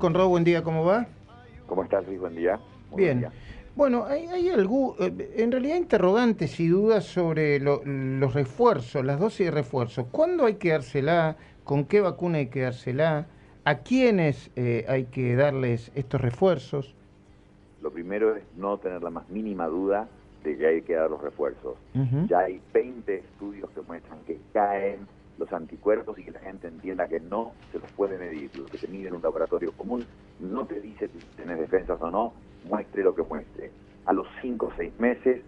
Conrado, buen día, ¿cómo va? ¿Cómo estás, Luis? Buen día. Muy Bien. buen día. Bueno, hay, hay algún, eh, en realidad interrogantes y dudas sobre lo- los refuerzos, las dosis de refuerzo. ¿Cuándo hay que dársela? ¿Con qué vacuna hay que dársela? ¿A quiénes eh, hay que darles estos refuerzos? Lo primero es no tener la más mínima duda de que hay que dar los refuerzos. Ya hay 20 estudios que muestran que caen los anticuerpos y que la gente entienda que no se los puede medir. Lo que se mide en un laboratorio común no te dice si tienes defensas o no, muestre lo que muestre. A los 5 o 6 meses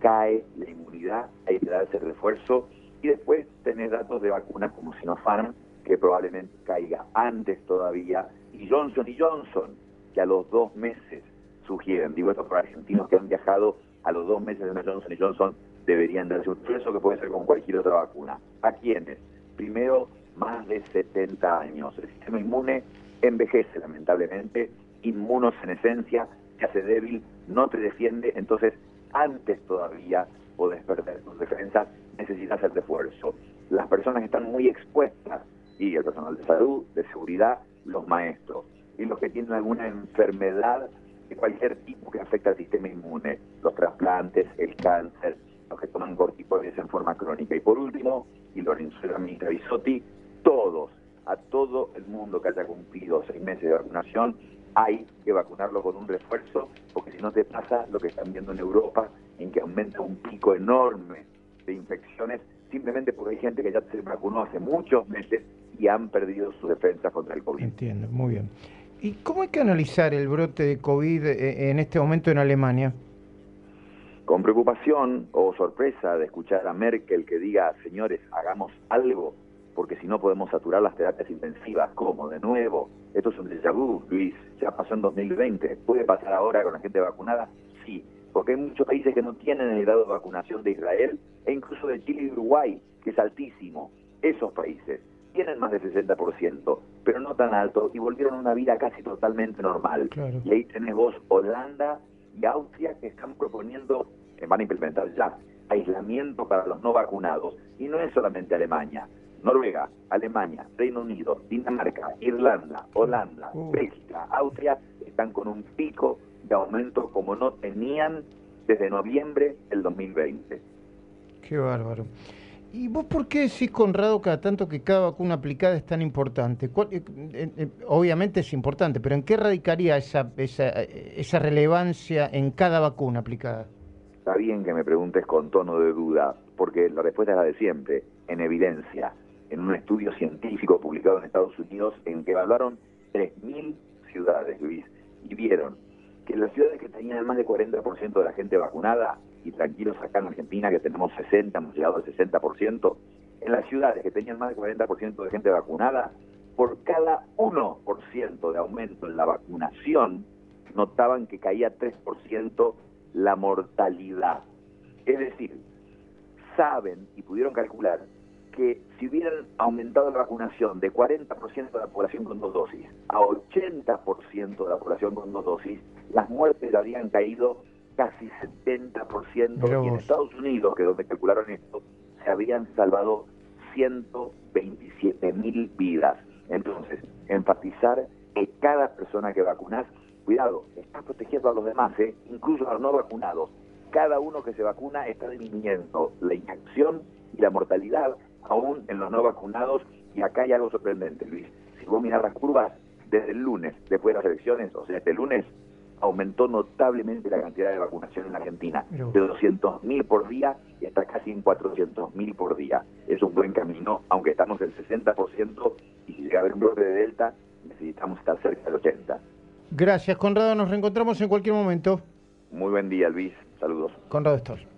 cae la inmunidad, hay que darse refuerzo y después tenés datos de vacunas como Sinopharm que probablemente caiga antes todavía y Johnson y Johnson que a los dos meses sugieren, digo esto para argentinos que han viajado a los dos meses de una Johnson y Johnson deberían darse un refuerzo que puede ser con cualquier otra vacuna. ¿A quiénes? Primero, más de 70 años. El sistema inmune envejece lamentablemente, inmunosenescencia, se hace débil, no te defiende, entonces antes todavía podés perder tus defensas, necesitas el refuerzo. Las personas están muy expuestas, y el personal de salud, de seguridad, los maestros, y los que tienen alguna enfermedad de cualquier tipo que afecta al sistema inmune, los trasplantes, el cáncer, los que toman corticoides en forma crónica. Y por último, y lo anunció la ministra Bisotti, todos, a todo el mundo que haya cumplido seis meses de vacunación, hay que vacunarlo con un refuerzo, porque si no te pasa lo que están viendo en Europa, en que aumenta un pico enorme de infecciones, simplemente porque hay gente que ya se vacunó hace muchos meses y han perdido su defensa contra el COVID. Entiendo, muy bien. ¿Y cómo hay que analizar el brote de COVID eh, en este momento en Alemania? Con preocupación o sorpresa de escuchar a Merkel que diga, señores, hagamos algo, porque si no podemos saturar las terapias intensivas. ¿Cómo? De nuevo. Esto es un déjà vu, Luis. Ya pasó en 2020. ¿Puede pasar ahora con la gente vacunada? Sí. Porque hay muchos países que no tienen el grado de vacunación de Israel e incluso de Chile y Uruguay, que es altísimo. Esos países tienen más del 60%, pero no tan alto, y volvieron a una vida casi totalmente normal. Claro. Y ahí tenés vos Holanda y Austria que están proponiendo, van a implementar ya, aislamiento para los no vacunados. Y no es solamente Alemania, Noruega, Alemania, Reino Unido, Dinamarca, Irlanda, Holanda, Uh. Bélgica, Austria, están con un pico de aumento como no tenían desde noviembre del 2020. Qué bárbaro. ¿Y vos por qué decís, Conrado, cada tanto que cada vacuna aplicada es tan importante? ¿Cuál- eh, eh, eh, obviamente es importante, pero ¿en qué radicaría esa, esa, eh, esa relevancia en cada vacuna aplicada? Está bien que me preguntes con tono de duda, porque la respuesta es la de siempre, en evidencia, en un estudio científico publicado en Estados Unidos en que evaluaron 3.000 ciudades, Luis, y vieron que las ciudades que tenían más de 40% de la gente vacunada, y tranquilos acá en Argentina que tenemos 60, hemos llegado al 60%, en las ciudades que tenían más de 40% de gente vacunada, por cada 1% de aumento en la vacunación, notaban que caía 3% la mortalidad. Es decir, saben y pudieron calcular que si hubieran aumentado la vacunación de 40% de la población con dos dosis a 80% de la población con dos dosis, las muertes habrían caído casi 70%. Mirá Y en. Estados Unidos, que es donde calcularon esto, se habrían salvado 127 mil vidas. Entonces, enfatizar que cada persona que vacunás, cuidado, estás protegiendo a los demás, ¿eh? incluso a los no vacunados. Cada uno que se vacuna está disminuyendo la infección y la mortalidad aún en los no vacunados. Y acá hay algo sorprendente, Luis. Si vos mirás las curvas, desde el lunes, después de las elecciones, o sea, este lunes, aumentó notablemente la cantidad de vacunación en la Argentina. Vos. De 200.000 por día y está casi en 400.000 por día. Es un buen camino, aunque estamos en 60% y si llega a haber un brote de Delta, necesitamos estar cerca del 80%. Gracias, Conrado. Nos reencontramos en cualquier momento. Muy buen día, Luis. Saludos. Conrado Stoll.